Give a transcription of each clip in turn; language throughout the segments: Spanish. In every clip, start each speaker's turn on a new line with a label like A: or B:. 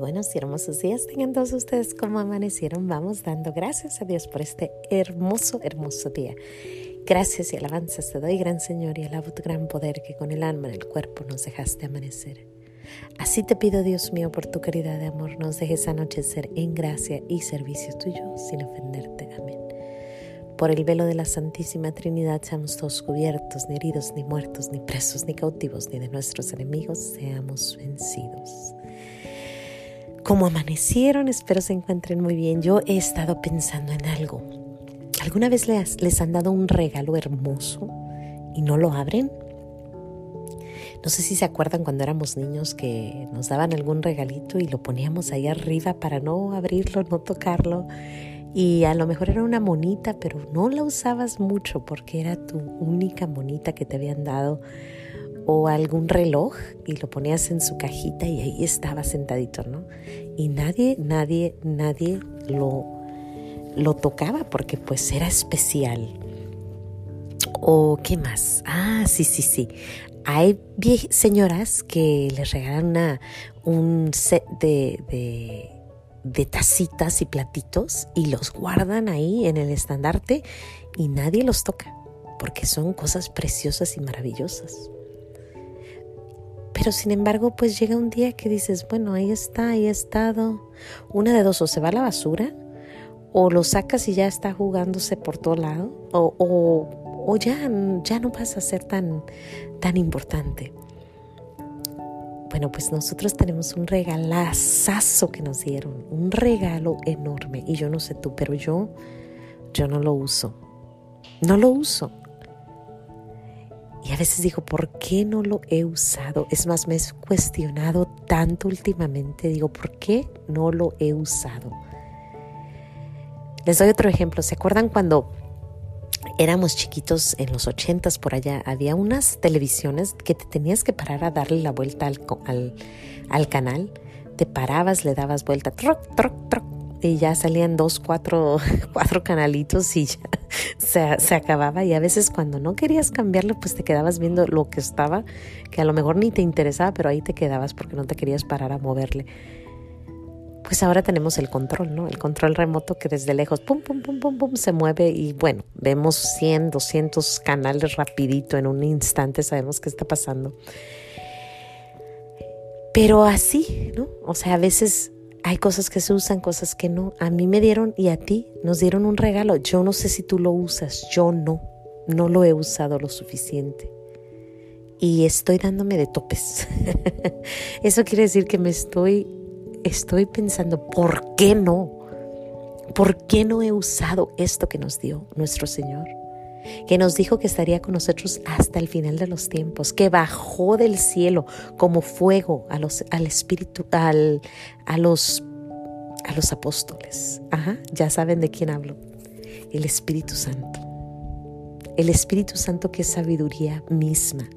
A: buenos y hermosos días tengan todos ustedes como amanecieron. Vamos dando gracias a Dios por este hermoso, hermoso día. Gracias y alabanzas te doy, gran Señor, y alabo tu gran poder que con el alma en el cuerpo nos dejaste amanecer. Así te pido, Dios mío, por tu caridad de amor, nos dejes anochecer en gracia y servicio tuyo sin ofenderte. Amén. Por el velo de la Santísima Trinidad seamos todos cubiertos, ni heridos, ni muertos, ni presos, ni cautivos, ni de nuestros enemigos seamos vencidos. Como amanecieron, espero se encuentren muy bien. Yo he estado pensando en algo. ¿Alguna vez les, les han dado un regalo hermoso y no lo abren? No sé si se acuerdan cuando éramos niños que nos daban algún regalito y lo poníamos ahí arriba para no abrirlo, no tocarlo. Y a lo mejor era una monita, pero no la usabas mucho porque era tu única monita que te habían dado o algún reloj y lo ponías en su cajita y ahí estaba sentadito, ¿no? Y nadie, nadie, nadie lo, lo tocaba porque pues era especial. ¿O qué más? Ah, sí, sí, sí. Hay señoras que les regalan un set de, de, de tacitas y platitos y los guardan ahí en el estandarte y nadie los toca porque son cosas preciosas y maravillosas. Pero sin embargo, pues llega un día que dices, bueno, ahí está, ahí ha estado. Una de dos, o se va a la basura, o lo sacas y ya está jugándose por todo lado, o, o, ya, ya no vas a ser tan, tan importante. Bueno, pues nosotros tenemos un regalazazo que nos dieron, un regalo enorme. Y yo no sé tú, pero yo, yo no lo uso. No lo uso. Y a veces digo, ¿por qué no lo he usado? Es más, me he cuestionado tanto últimamente. Digo, ¿por qué no lo he usado? Les doy otro ejemplo. ¿Se acuerdan cuando éramos chiquitos en los ochentas por allá? Había unas televisiones que te tenías que parar a darle la vuelta al, al, canal. Te parabas, le dabas vuelta, troc, troc, troc, y ya salían dos, cuatro, cuatro canalitos y ya se, acababa y a veces cuando no querías cambiarlo pues te quedabas viendo lo que estaba, que a lo mejor ni te interesaba, pero ahí te quedabas porque no te querías parar a moverle. Pues ahora tenemos el control, ¿no? El control remoto que desde lejos, pum, pum, pum, pum, pum, se mueve y bueno, vemos 100, 200 canales rapidito en un instante, sabemos qué está pasando. Pero así, ¿no? O sea, a veces hay cosas que se usan, cosas que no. A mí me dieron y a ti nos dieron un regalo. Yo no sé si tú lo usas, yo no. No lo he usado lo suficiente. Y estoy dándome de topes. Eso quiere decir que me estoy, estoy pensando, ¿por qué no? ¿Por qué no he usado esto que nos dio nuestro Señor? Que nos dijo que estaría con nosotros hasta el final de los tiempos, que bajó del cielo como fuego a los, al Espíritu, al, a, los, a los apóstoles. Ajá, ya saben de quién hablo. El Espíritu Santo. El Espíritu Santo que es sabiduría misma.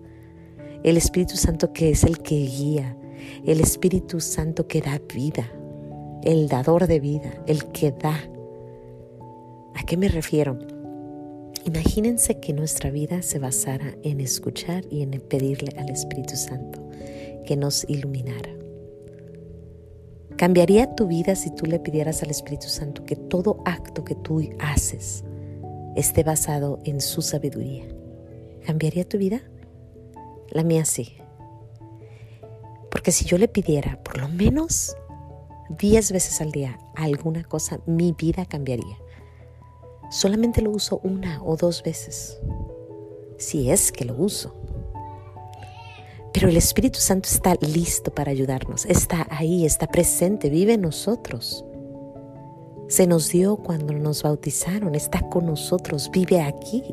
A: El Espíritu Santo que es el que guía. El Espíritu Santo que da vida. El dador de vida. El que da. ¿A qué me refiero? Imagínense que nuestra vida se basara en escuchar y en pedirle al Espíritu Santo que nos iluminara. ¿Cambiaría tu vida si tú le pidieras al Espíritu Santo que todo acto que tú haces esté basado en su sabiduría? ¿Cambiaría tu vida? La mía sí. Porque si yo le pidiera por lo menos 10 veces al día alguna cosa, mi vida cambiaría solamente lo uso una o dos veces, si es que lo uso. Pero el Espíritu Santo está listo para ayudarnos, está ahí, está presente, vive en nosotros. Se nos dio cuando nos bautizaron, está con nosotros, vive aquí.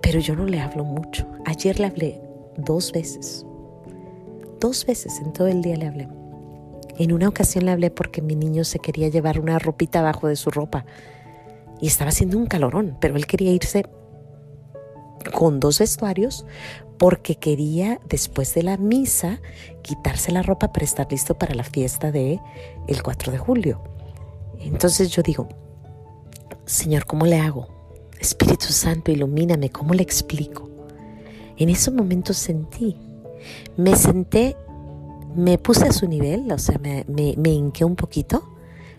A: Pero yo no le hablo mucho. Ayer le hablé dos veces. Dos veces en todo el día le hablé. En una ocasión le hablé porque mi niño se quería llevar una ropita abajo de su ropa y estaba haciendo un calorón, pero él quería irse con dos vestuarios porque quería después de la misa quitarse la ropa para estar listo para la fiesta de el 4 de julio. Entonces yo digo, Señor, ¿cómo le hago? Espíritu Santo, ilumíname, ¿cómo le explico? En ese momento sentí, me senté me puse a su nivel, o sea, me, me, hinqué un poquito,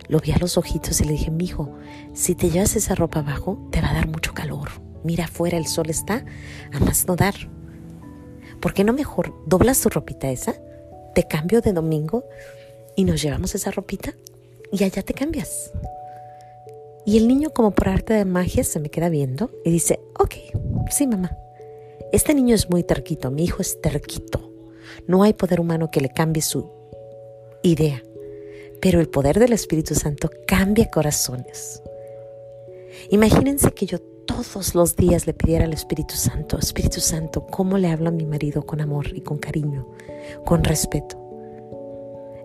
A: lo vi a los ojitos y le dije, mijo, si te llevas esa ropa abajo, te va a dar mucho calor. Mira afuera, el sol está a más no dar. ¿Por qué no mejor doblas tu ropita esa? Te cambio de domingo y nos llevamos esa ropita y allá te cambias. Y el niño como por arte de magia se me queda viendo y dice, ok, sí mamá. Este niño es muy terquito, mi hijo es terquito. No hay poder humano que le cambie su idea, pero el poder del Espíritu Santo cambia corazones. Imagínense que yo todos los días le pidiera al Espíritu Santo, Espíritu Santo, ¿cómo le hablo a mi marido con amor y con cariño, con respeto?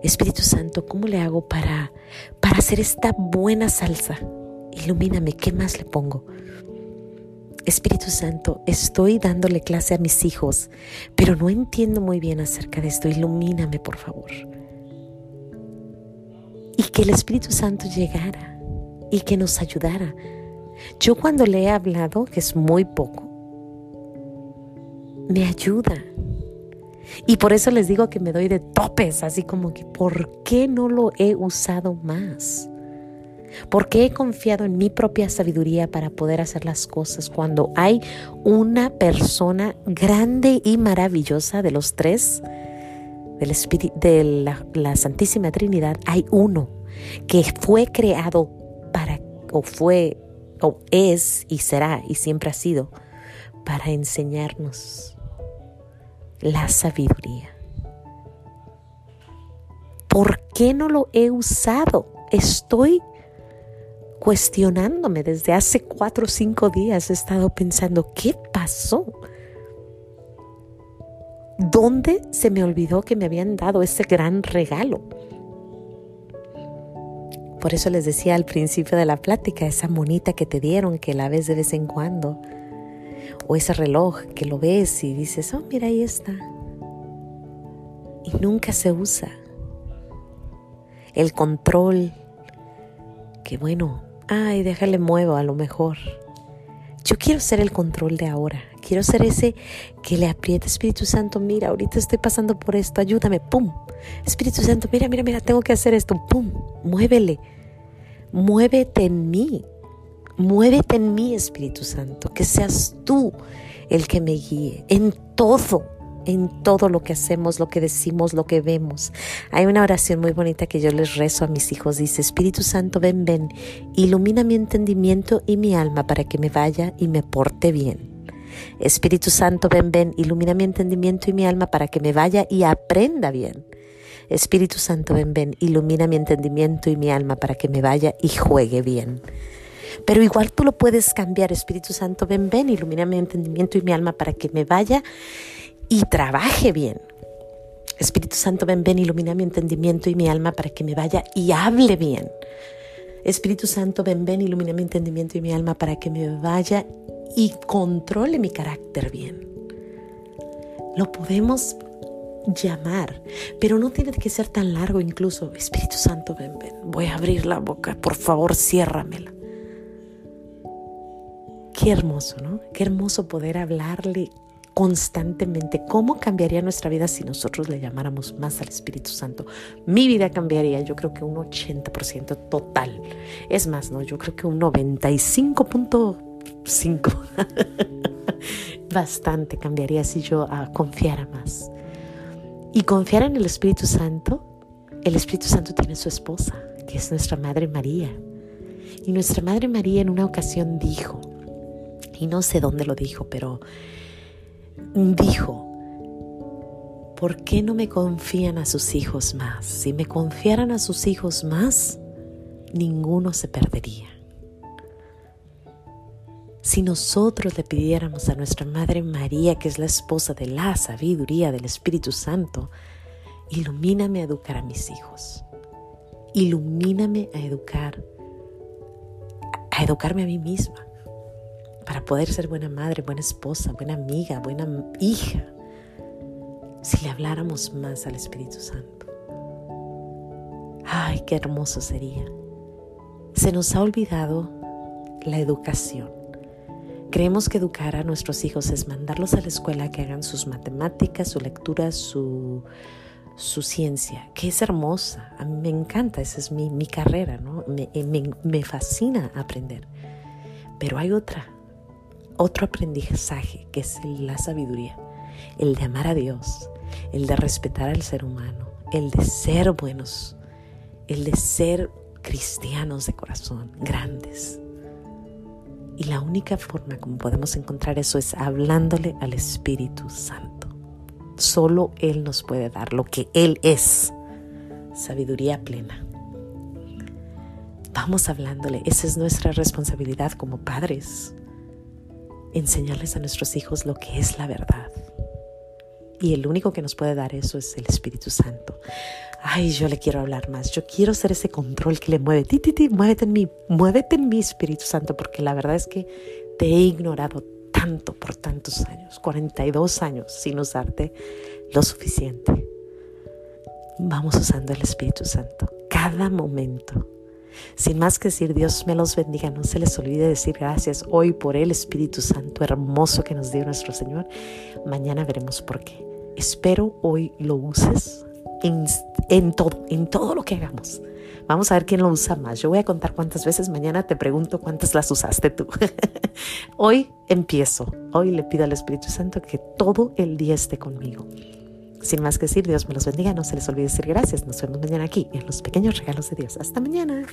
A: Espíritu Santo, ¿cómo le hago para, para hacer esta buena salsa? Ilumíname, ¿qué más le pongo? Espíritu Santo, estoy dándole clase a mis hijos, pero no entiendo muy bien acerca de esto. Ilumíname, por favor. Y que el Espíritu Santo llegara y que nos ayudara. Yo cuando le he hablado, que es muy poco, me ayuda. Y por eso les digo que me doy de topes, así como que, ¿por qué no lo he usado más? Porque he confiado en mi propia sabiduría para poder hacer las cosas cuando hay una persona grande y maravillosa de los tres, del Espíritu, de la, la Santísima Trinidad, hay uno que fue creado para, o fue, o es y será y siempre ha sido, para enseñarnos la sabiduría. ¿Por qué no lo he usado? Estoy cuestionándome desde hace cuatro o cinco días. He estado pensando, ¿qué pasó? ¿Dónde se me olvidó que me habían dado ese gran regalo? Por eso les decía al principio de la plática, esa monita que te dieron, que la ves de vez en cuando, o ese reloj que lo ves y dices, oh, mira, ahí está. Y nunca se usa. El control, que bueno, ay, déjale muevo a lo mejor. Yo quiero ser el control de ahora. Quiero ser ese que le aprieta, Espíritu Santo, mira, ahorita estoy pasando por esto, ayúdame, pum. Espíritu Santo, mira, mira, mira, tengo que hacer esto, pum. Muévele. Muévete en mí. Muévete en mí, Espíritu Santo. Que seas tú el que me guíe en todo en todo lo que hacemos, lo que decimos, lo que vemos. Hay una oración muy bonita que yo les rezo a mis hijos. Dice, Espíritu Santo, ven, ven, ilumina mi entendimiento y mi alma para que me vaya y me porte bien. Espíritu Santo, ven, ven, ilumina mi entendimiento y mi alma para que me vaya y aprenda bien. Espíritu Santo, ven, ven, ilumina mi entendimiento y mi alma para que me vaya y juegue bien. Pero igual tú lo puedes cambiar, Espíritu Santo, ven, ven, ilumina mi entendimiento y mi alma para que me vaya y trabaje bien. Espíritu Santo, ven, ven, ilumina mi entendimiento y mi alma para que me vaya y hable bien. Espíritu Santo, ven, ven, ilumina mi entendimiento y mi alma para que me vaya y controle mi carácter bien. Lo podemos llamar, pero no tiene que ser tan largo incluso. Espíritu Santo, ven, ven, voy a abrir la boca, por favor, ciérramela. Qué hermoso, ¿no? Qué hermoso poder hablarle constantemente. ¿Cómo cambiaría nuestra vida si nosotros le llamáramos más al Espíritu Santo? Mi vida cambiaría, yo creo que un 80% total. Es más, no, yo creo que un 95.5. Bastante cambiaría si yo ah, confiara más. Y confiar en el Espíritu Santo, el Espíritu Santo tiene su esposa, que es nuestra Madre María. Y nuestra Madre María en una ocasión dijo, y no sé dónde lo dijo, pero dijo, ¿por qué no me confían a sus hijos más? Si me confiaran a sus hijos más, ninguno se perdería. Si nosotros le pidiéramos a nuestra Madre María, que es la esposa de la sabiduría del Espíritu Santo, ilumíname a educar a mis hijos, ilumíname a educar, a educarme a mí misma, para poder ser buena madre, buena esposa, buena amiga, buena hija, si le habláramos más al Espíritu Santo. Ay, qué hermoso sería. Se nos ha olvidado la educación. Creemos que educar a nuestros hijos es mandarlos a la escuela que hagan sus matemáticas, su lectura, su su ciencia, que es hermosa. A mí me encanta, esa es mi, mi carrera, ¿no? Me, me, me fascina aprender. Pero hay otra, otro aprendizaje que es la sabiduría, el de amar a Dios, el de respetar al ser humano, el de ser buenos, el de ser cristianos de corazón, grandes. Y la única forma como podemos encontrar eso es hablándole al Espíritu Santo. Solo Él nos puede dar lo que Él es, sabiduría plena. Vamos hablándole, esa es nuestra responsabilidad como padres, enseñarles a nuestros hijos lo que es la verdad. Y el único que nos puede dar eso es el Espíritu Santo. Ay, yo le quiero hablar más. Yo quiero ser ese control que le mueve. Ti, ti, ti, muévete en mí, muévete en mí, Espíritu Santo, porque la verdad es que te he ignorado tanto por tantos años, 42 años sin usarte lo suficiente. Vamos usando el Espíritu Santo cada momento. Sin más que decir, Dios me los bendiga. No se les olvide decir gracias hoy por el Espíritu Santo hermoso que nos dio nuestro Señor. Mañana veremos por qué. Espero hoy lo uses en, todo, en todo lo que hagamos. Vamos a ver quién lo usa más. Yo voy a contar cuántas veces. Mañana te pregunto cuántas las usaste tú. Hoy empiezo. Hoy le pido al Espíritu Santo que todo el día esté conmigo. Sin más que decir, Dios me los bendiga. No se les olvide decir gracias. Nos vemos mañana aquí en los pequeños regalos de Dios. Hasta mañana.